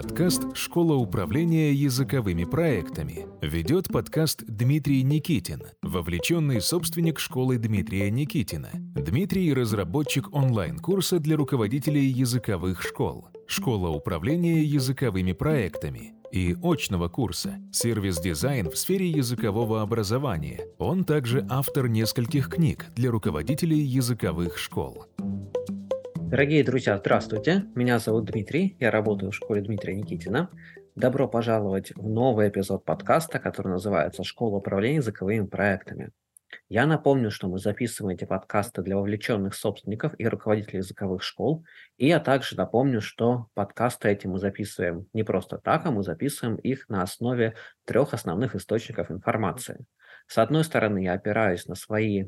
Подкаст «Школа управления языковыми проектами». Ведет подкаст Дмитрий Никитин, вовлеченный собственник школы Дмитрия Никитина. Дмитрий – разработчик онлайн-курса для руководителей языковых школ. Школа управления языковыми проектами и очного курса «Сервис-дизайн в сфере языкового образования». Он также автор нескольких книг для руководителей языковых школ. Дорогие друзья, здравствуйте. Меня зовут Дмитрий, я работаю в школе Дмитрия Никитина. Добро пожаловать в новый эпизод подкаста, который называется «Школа управления языковыми проектами». Я напомню, что мы записываем эти подкасты для вовлеченных собственников и руководителей языковых школ. И я также напомню, что подкасты эти мы записываем не просто так, а мы записываем их на основе трех основных источников информации. С одной стороны, я опираюсь на свои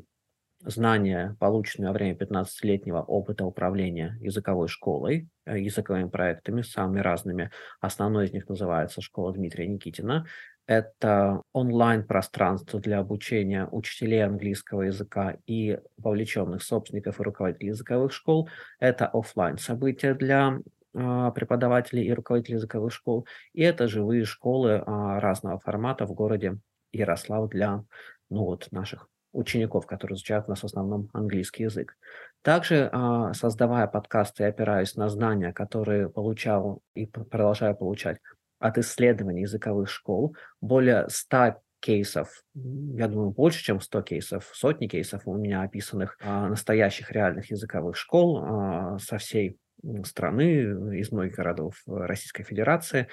знания, полученные во время 15-летнего опыта управления языковой школой, э, языковыми проектами, самыми разными. Основной из них называется «Школа Дмитрия Никитина». Это онлайн-пространство для обучения учителей английского языка и вовлеченных собственников и руководителей языковых школ. Это офлайн события для а, преподавателей и руководителей языковых школ. И это живые школы а, разного формата в городе Ярослав для ну вот, наших учеников, которые изучают у нас в основном английский язык. Также, а, создавая подкасты, я опираюсь на знания, которые получал и продолжаю получать от исследований языковых школ. Более 100 кейсов, я думаю, больше, чем 100 кейсов, сотни кейсов у меня описанных а, настоящих реальных языковых школ а, со всей страны, из многих городов Российской Федерации,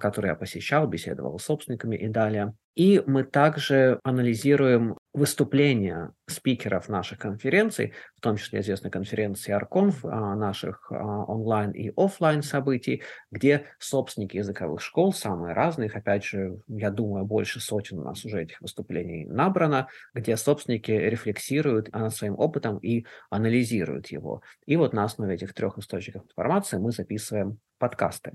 которые я посещал, беседовал с собственниками и далее. И мы также анализируем выступления спикеров наших конференций, в том числе известной конференции Арконф, а, наших а, онлайн и офлайн событий, где собственники языковых школ, самые разные, опять же, я думаю, больше сотен у нас уже этих выступлений набрано, где собственники рефлексируют над своим опытом и анализируют его. И вот на основе этих трех источников информации мы записываем подкасты.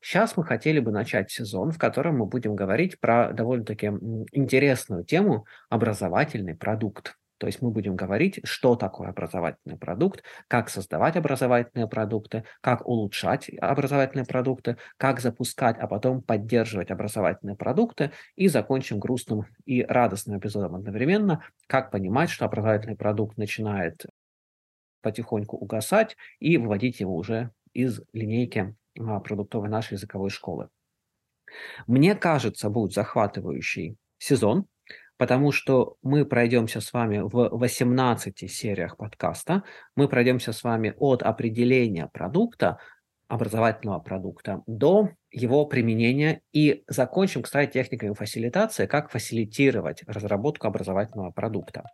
Сейчас мы хотели бы начать сезон, в котором мы будем говорить про довольно-таки интересную тему образовательный продукт. То есть мы будем говорить, что такое образовательный продукт, как создавать образовательные продукты, как улучшать образовательные продукты, как запускать, а потом поддерживать образовательные продукты. И закончим грустным и радостным эпизодом одновременно, как понимать, что образовательный продукт начинает потихоньку угасать и выводить его уже из линейки продуктовой нашей языковой школы. Мне кажется, будет захватывающий сезон, потому что мы пройдемся с вами в 18 сериях подкаста. Мы пройдемся с вами от определения продукта, образовательного продукта, до его применения и закончим, кстати, техниками фасилитации, как фасилитировать разработку образовательного продукта.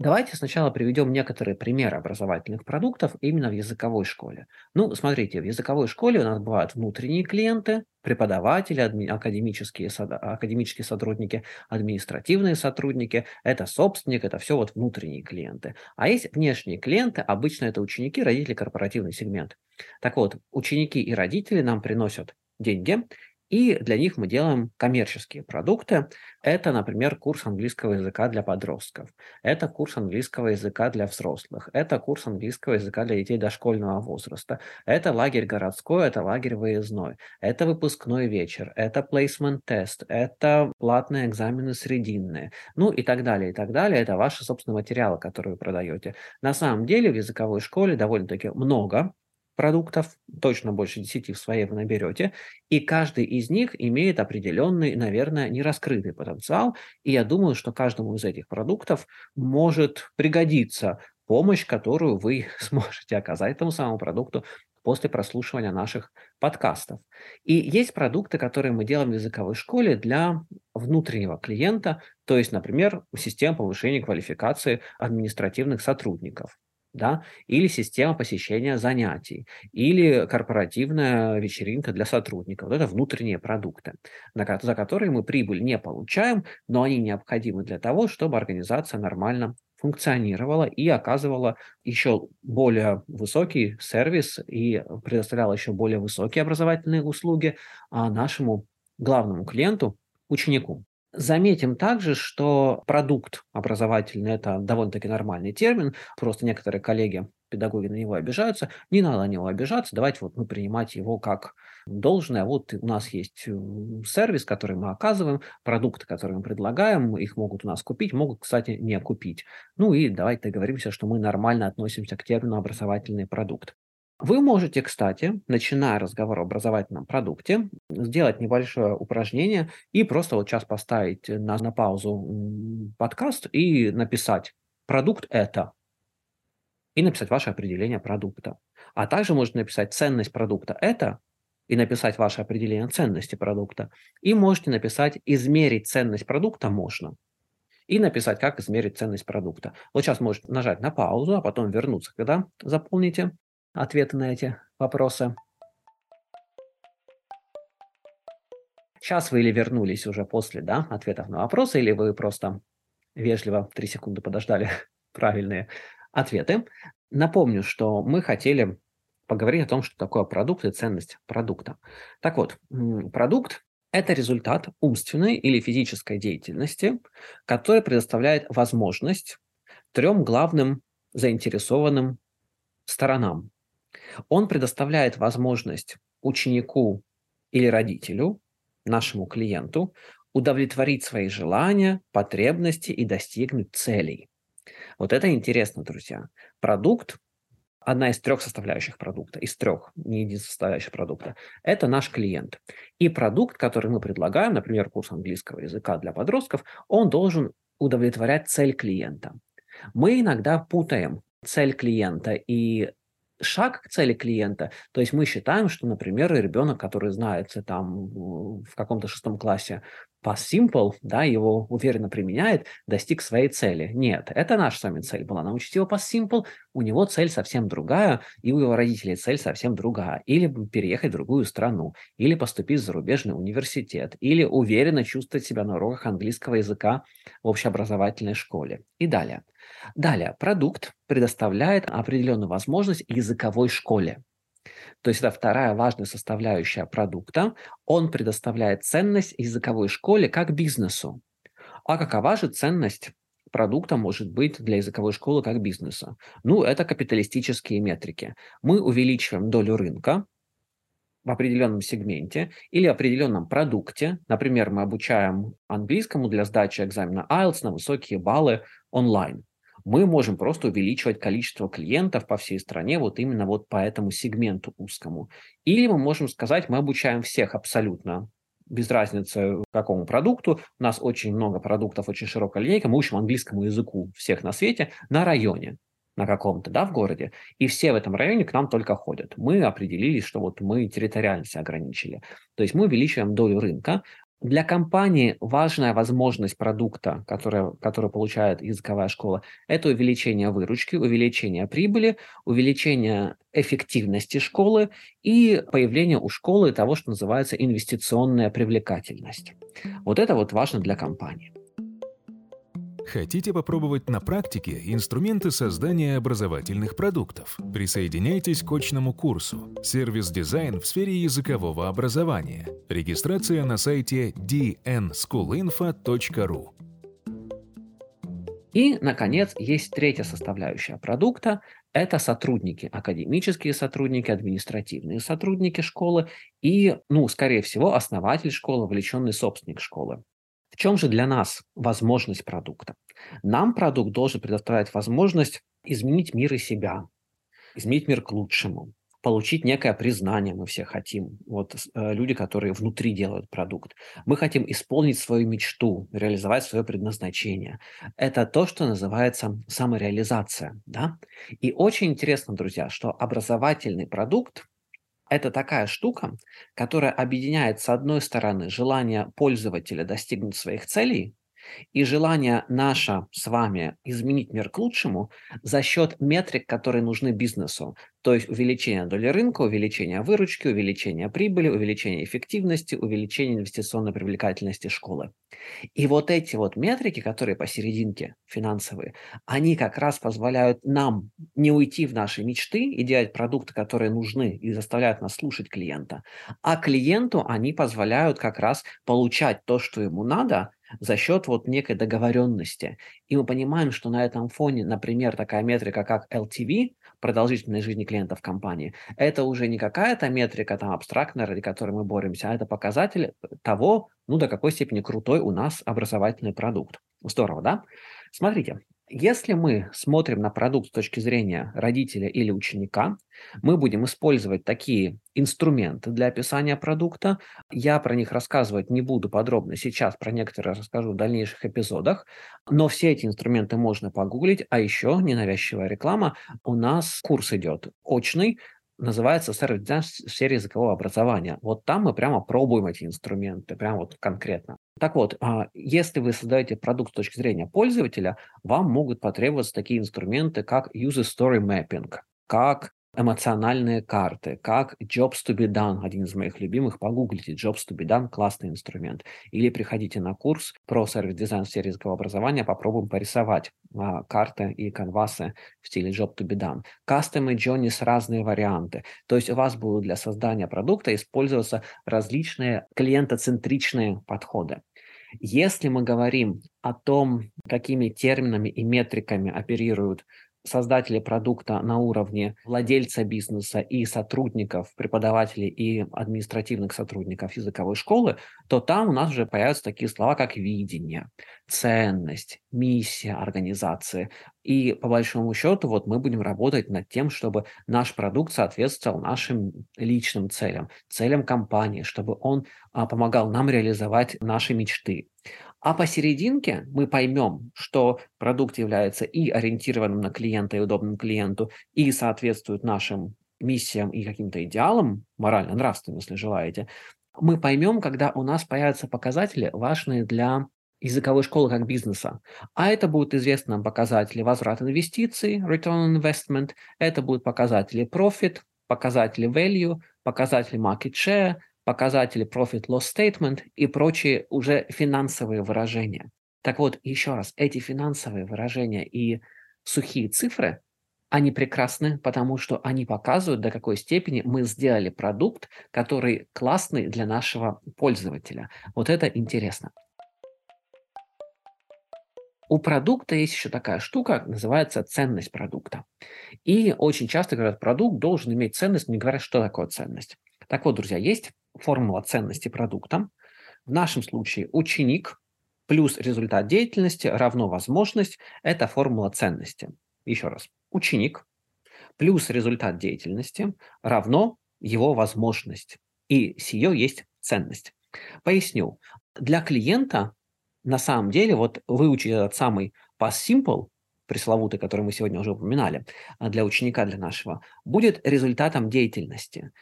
Давайте сначала приведем некоторые примеры образовательных продуктов именно в языковой школе. Ну, смотрите, в языковой школе у нас бывают внутренние клиенты, преподаватели, адми, академические, академические сотрудники, административные сотрудники, это собственник, это все вот внутренние клиенты. А есть внешние клиенты, обычно это ученики, родители, корпоративный сегмент. Так вот, ученики и родители нам приносят деньги, и для них мы делаем коммерческие продукты. Это, например, курс английского языка для подростков. Это курс английского языка для взрослых. Это курс английского языка для детей дошкольного возраста. Это лагерь городской, это лагерь выездной. Это выпускной вечер. Это placement тест. Это платные экзамены срединные. Ну и так далее, и так далее. Это ваши собственные материалы, которые вы продаете. На самом деле в языковой школе довольно-таки много продуктов, точно больше 10 в своей вы наберете, и каждый из них имеет определенный, наверное, нераскрытый потенциал, и я думаю, что каждому из этих продуктов может пригодиться помощь, которую вы сможете оказать этому самому продукту после прослушивания наших подкастов. И есть продукты, которые мы делаем в языковой школе для внутреннего клиента, то есть, например, система повышения квалификации административных сотрудников да, или система посещения занятий, или корпоративная вечеринка для сотрудников. Вот это внутренние продукты, за которые мы прибыль не получаем, но они необходимы для того, чтобы организация нормально функционировала и оказывала еще более высокий сервис и предоставляла еще более высокие образовательные услуги а, нашему главному клиенту, ученику. Заметим также, что продукт образовательный – это довольно-таки нормальный термин, просто некоторые коллеги, педагоги на него обижаются. Не надо на него обижаться, давайте вот мы принимать его как должное. Вот у нас есть сервис, который мы оказываем, продукты, которые мы предлагаем, их могут у нас купить, могут, кстати, не купить. Ну и давайте договоримся, что мы нормально относимся к термину образовательный продукт. Вы можете, кстати, начиная разговор о образовательном продукте, сделать небольшое упражнение и просто вот сейчас поставить на, на паузу подкаст и написать «продукт это» и написать ваше определение продукта. А также можете написать «ценность продукта это» и написать ваше определение ценности продукта. И можете написать «измерить ценность продукта можно» и написать, как измерить ценность продукта. Вот сейчас можете нажать на паузу, а потом вернуться, когда заполните ответы на эти вопросы. Сейчас вы или вернулись уже после да, ответов на вопросы, или вы просто вежливо 3 секунды подождали правильные ответы. Напомню, что мы хотели поговорить о том, что такое продукт и ценность продукта. Так вот, продукт – это результат умственной или физической деятельности, который предоставляет возможность трем главным заинтересованным сторонам он предоставляет возможность ученику или родителю, нашему клиенту, удовлетворить свои желания, потребности и достигнуть целей. Вот это интересно, друзья. Продукт одна из трех составляющих продукта, из трех, не единственная составляющая продукта, это наш клиент. И продукт, который мы предлагаем, например, курс английского языка для подростков, он должен удовлетворять цель клиента. Мы иногда путаем цель клиента и шаг к цели клиента. То есть мы считаем, что, например, ребенок, который знается там в каком-то шестом классе past simple, да, его уверенно применяет, достиг своей цели. Нет, это наша с вами цель была. Научить его past simple, у него цель совсем другая, и у его родителей цель совсем другая. Или переехать в другую страну, или поступить в зарубежный университет, или уверенно чувствовать себя на уроках английского языка в общеобразовательной школе. И далее. Далее, продукт предоставляет определенную возможность языковой школе. То есть это вторая важная составляющая продукта. Он предоставляет ценность языковой школе как бизнесу. А какова же ценность продукта может быть для языковой школы как бизнеса? Ну, это капиталистические метрики. Мы увеличиваем долю рынка в определенном сегменте или определенном продукте. Например, мы обучаем английскому для сдачи экзамена IELTS на высокие баллы онлайн мы можем просто увеличивать количество клиентов по всей стране вот именно вот по этому сегменту узкому. Или мы можем сказать, мы обучаем всех абсолютно без разницы какому продукту. У нас очень много продуктов, очень широкая линейка. Мы учим английскому языку всех на свете на районе на каком-то, да, в городе, и все в этом районе к нам только ходят. Мы определились, что вот мы территориально себя ограничили. То есть мы увеличиваем долю рынка, для компании важная возможность продукта, которая, которую получает языковая школа, это увеличение выручки, увеличение прибыли, увеличение эффективности школы и появление у школы того, что называется инвестиционная привлекательность. Вот это вот важно для компании. Хотите попробовать на практике инструменты создания образовательных продуктов? Присоединяйтесь к очному курсу «Сервис-дизайн в сфере языкового образования». Регистрация на сайте dnschoolinfo.ru и, наконец, есть третья составляющая продукта – это сотрудники, академические сотрудники, административные сотрудники школы и, ну, скорее всего, основатель школы, вовлеченный собственник школы. Чем же для нас возможность продукта? Нам продукт должен предоставлять возможность изменить мир и себя, изменить мир к лучшему, получить некое признание мы все хотим. Вот э, люди, которые внутри делают продукт. Мы хотим исполнить свою мечту, реализовать свое предназначение. Это то, что называется самореализация. Да? И очень интересно, друзья, что образовательный продукт это такая штука, которая объединяет, с одной стороны, желание пользователя достигнуть своих целей, и желание наше с вами изменить мир к лучшему за счет метрик, которые нужны бизнесу. То есть увеличение доли рынка, увеличение выручки, увеличение прибыли, увеличение эффективности, увеличение инвестиционной привлекательности школы. И вот эти вот метрики, которые посерединке финансовые, они как раз позволяют нам не уйти в наши мечты и делать продукты, которые нужны и заставляют нас слушать клиента. А клиенту они позволяют как раз получать то, что ему надо – за счет вот некой договоренности. И мы понимаем, что на этом фоне, например, такая метрика, как LTV, продолжительность жизни клиентов компании, это уже не какая-то метрика там абстрактная, ради которой мы боремся, а это показатель того, ну, до какой степени крутой у нас образовательный продукт. Здорово, да? Смотрите, если мы смотрим на продукт с точки зрения родителя или ученика, мы будем использовать такие инструменты для описания продукта. Я про них рассказывать не буду подробно сейчас, про некоторые расскажу в дальнейших эпизодах, но все эти инструменты можно погуглить, а еще ненавязчивая реклама. У нас курс идет очный, называется сервис в сфере языкового образования. Вот там мы прямо пробуем эти инструменты, прямо вот конкретно. Так вот, а, если вы создаете продукт с точки зрения пользователя, вам могут потребоваться такие инструменты, как User Story Mapping, как эмоциональные карты, как Jobs to be done, один из моих любимых, погуглите, Jobs to be done, классный инструмент. Или приходите на курс про сервис-дизайн в сфере языкового образования, попробуем порисовать а, карты и канвасы в стиле Job to be done. Custom и Journeys разные варианты. То есть у вас будут для создания продукта использоваться различные клиентоцентричные подходы. Если мы говорим о том, какими терминами и метриками оперируют создатели продукта на уровне владельца бизнеса и сотрудников, преподавателей и административных сотрудников языковой школы, то там у нас уже появятся такие слова, как видение, ценность, миссия организации. И по большому счету вот мы будем работать над тем, чтобы наш продукт соответствовал нашим личным целям, целям компании, чтобы он а, помогал нам реализовать наши мечты. А посерединке мы поймем, что продукт является и ориентированным на клиента, и удобным клиенту, и соответствует нашим миссиям и каким-то идеалам, морально-нравственным, если желаете, мы поймем, когда у нас появятся показатели, важные для языковой школы как бизнеса. А это будут известны нам показатели возврат инвестиций, return on investment, это будут показатели profit, показатели value, показатели market share, показатели Profit Loss Statement и прочие уже финансовые выражения. Так вот, еще раз, эти финансовые выражения и сухие цифры, они прекрасны, потому что они показывают, до какой степени мы сделали продукт, который классный для нашего пользователя. Вот это интересно. У продукта есть еще такая штука, называется ценность продукта. И очень часто говорят, продукт должен иметь ценность, не говорят, что такое ценность. Так вот, друзья, есть формула ценности продукта. В нашем случае ученик плюс результат деятельности равно возможность – это формула ценности. Еще раз. Ученик плюс результат деятельности равно его возможность. И сие есть ценность. Поясню. Для клиента на самом деле вот выучить этот самый past simple, пресловутый, который мы сегодня уже упоминали, а для ученика, для нашего, будет результатом деятельности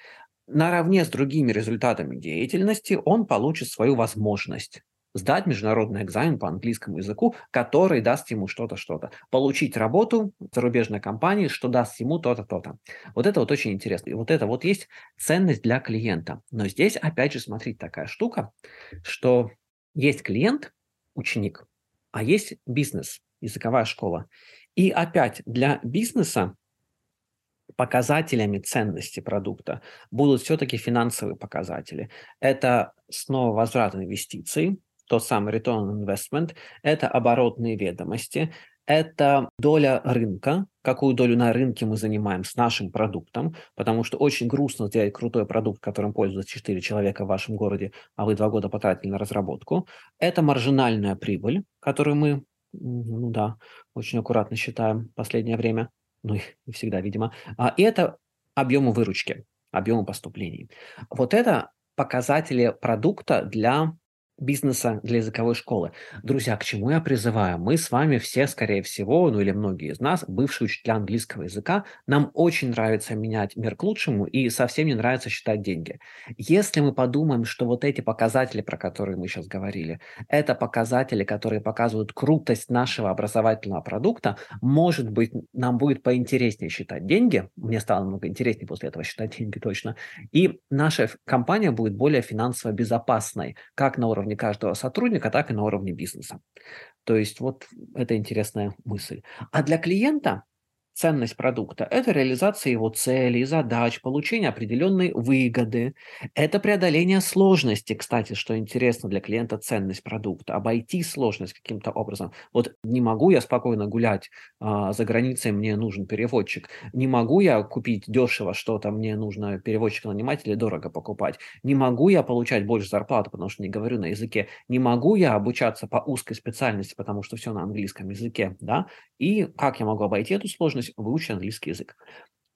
наравне с другими результатами деятельности он получит свою возможность сдать международный экзамен по английскому языку, который даст ему что-то, что-то. Получить работу в зарубежной компании, что даст ему то-то, то-то. Вот это вот очень интересно. И вот это вот есть ценность для клиента. Но здесь, опять же, смотрите, такая штука, что есть клиент, ученик, а есть бизнес, языковая школа. И опять для бизнеса показателями ценности продукта будут все-таки финансовые показатели. Это снова возврат инвестиций, тот самый return on investment, это оборотные ведомости, это доля рынка, какую долю на рынке мы занимаем с нашим продуктом, потому что очень грустно сделать крутой продукт, которым пользуются 4 человека в вашем городе, а вы два года потратили на разработку. Это маржинальная прибыль, которую мы, ну да, очень аккуратно считаем в последнее время ну и всегда, видимо, а, и это объемы выручки, объемы поступлений. Вот это показатели продукта для бизнеса для языковой школы. Друзья, к чему я призываю? Мы с вами все, скорее всего, ну или многие из нас, бывшие учителя английского языка, нам очень нравится менять мир к лучшему и совсем не нравится считать деньги. Если мы подумаем, что вот эти показатели, про которые мы сейчас говорили, это показатели, которые показывают крутость нашего образовательного продукта, может быть, нам будет поинтереснее считать деньги, мне стало намного интереснее после этого считать деньги точно, и наша компания будет более финансово безопасной, как на уровне уровне каждого сотрудника, так и на уровне бизнеса. То есть вот это интересная мысль. А для клиента ценность продукта? Это реализация его целей, задач, получение определенной выгоды. Это преодоление сложности, кстати, что интересно для клиента, ценность продукта. Обойти сложность каким-то образом. Вот не могу я спокойно гулять а, за границей, мне нужен переводчик. Не могу я купить дешево что-то, мне нужно переводчика нанимать или дорого покупать. Не могу я получать больше зарплаты, потому что не говорю на языке. Не могу я обучаться по узкой специальности, потому что все на английском языке. Да? И как я могу обойти эту сложность? Возможность выучить английский язык.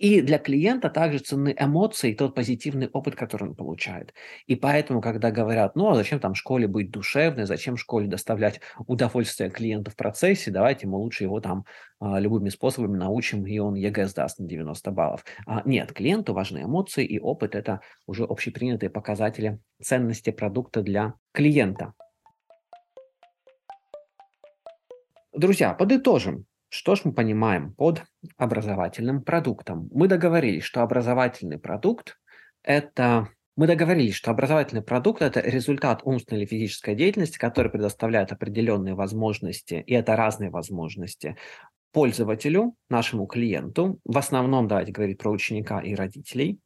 И для клиента также ценны эмоции, тот позитивный опыт, который он получает. И поэтому, когда говорят, ну а зачем там школе быть душевной, зачем школе доставлять удовольствие клиенту в процессе, давайте мы лучше его там а, любыми способами научим, и он ЕГЭ сдаст на 90 баллов. А, нет, клиенту важны эмоции и опыт, это уже общепринятые показатели ценности продукта для клиента. Друзья, подытожим. Что ж мы понимаем под образовательным продуктом? Мы договорились, что образовательный продукт – это мы договорились, что образовательный продукт – это результат умственной или физической деятельности, который предоставляет определенные возможности, и это разные возможности, пользователю, нашему клиенту, в основном, давайте говорить про ученика и родителей,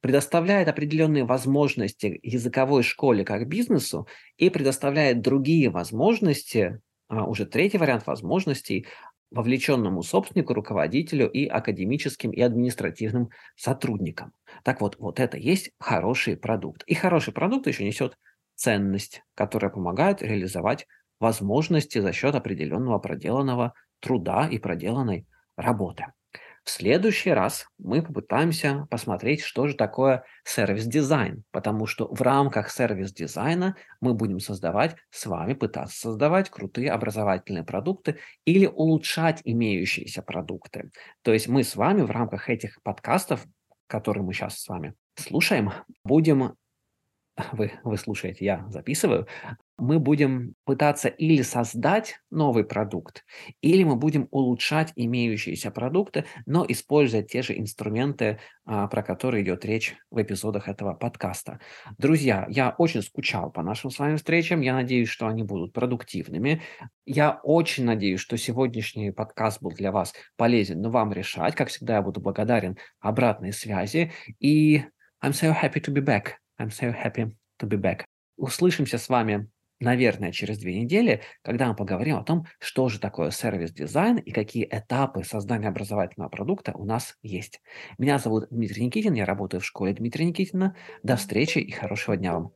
предоставляет определенные возможности языковой школе как бизнесу и предоставляет другие возможности, а, уже третий вариант возможностей вовлеченному собственнику, руководителю и академическим и административным сотрудникам. Так вот, вот это есть хороший продукт. И хороший продукт еще несет ценность, которая помогает реализовать возможности за счет определенного проделанного труда и проделанной работы. В следующий раз мы попытаемся посмотреть, что же такое сервис-дизайн, потому что в рамках сервис-дизайна мы будем создавать, с вами пытаться создавать крутые образовательные продукты или улучшать имеющиеся продукты. То есть мы с вами в рамках этих подкастов, которые мы сейчас с вами слушаем, будем вы, вы слушаете, я записываю, мы будем пытаться или создать новый продукт, или мы будем улучшать имеющиеся продукты, но используя те же инструменты, а, про которые идет речь в эпизодах этого подкаста. Друзья, я очень скучал по нашим с вами встречам. Я надеюсь, что они будут продуктивными. Я очень надеюсь, что сегодняшний подкаст был для вас полезен, но вам решать. Как всегда, я буду благодарен обратной связи. И I'm so happy to be back. I'm so happy to be back. Услышимся с вами наверное, через две недели, когда мы поговорим о том, что же такое сервис-дизайн и какие этапы создания образовательного продукта у нас есть. Меня зовут Дмитрий Никитин, я работаю в школе Дмитрия Никитина. До встречи и хорошего дня вам.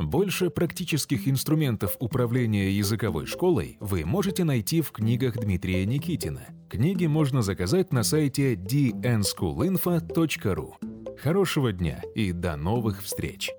Больше практических инструментов управления языковой школой вы можете найти в книгах Дмитрия Никитина. Книги можно заказать на сайте dnschoolinfo.ru. Хорошего дня и до новых встреч!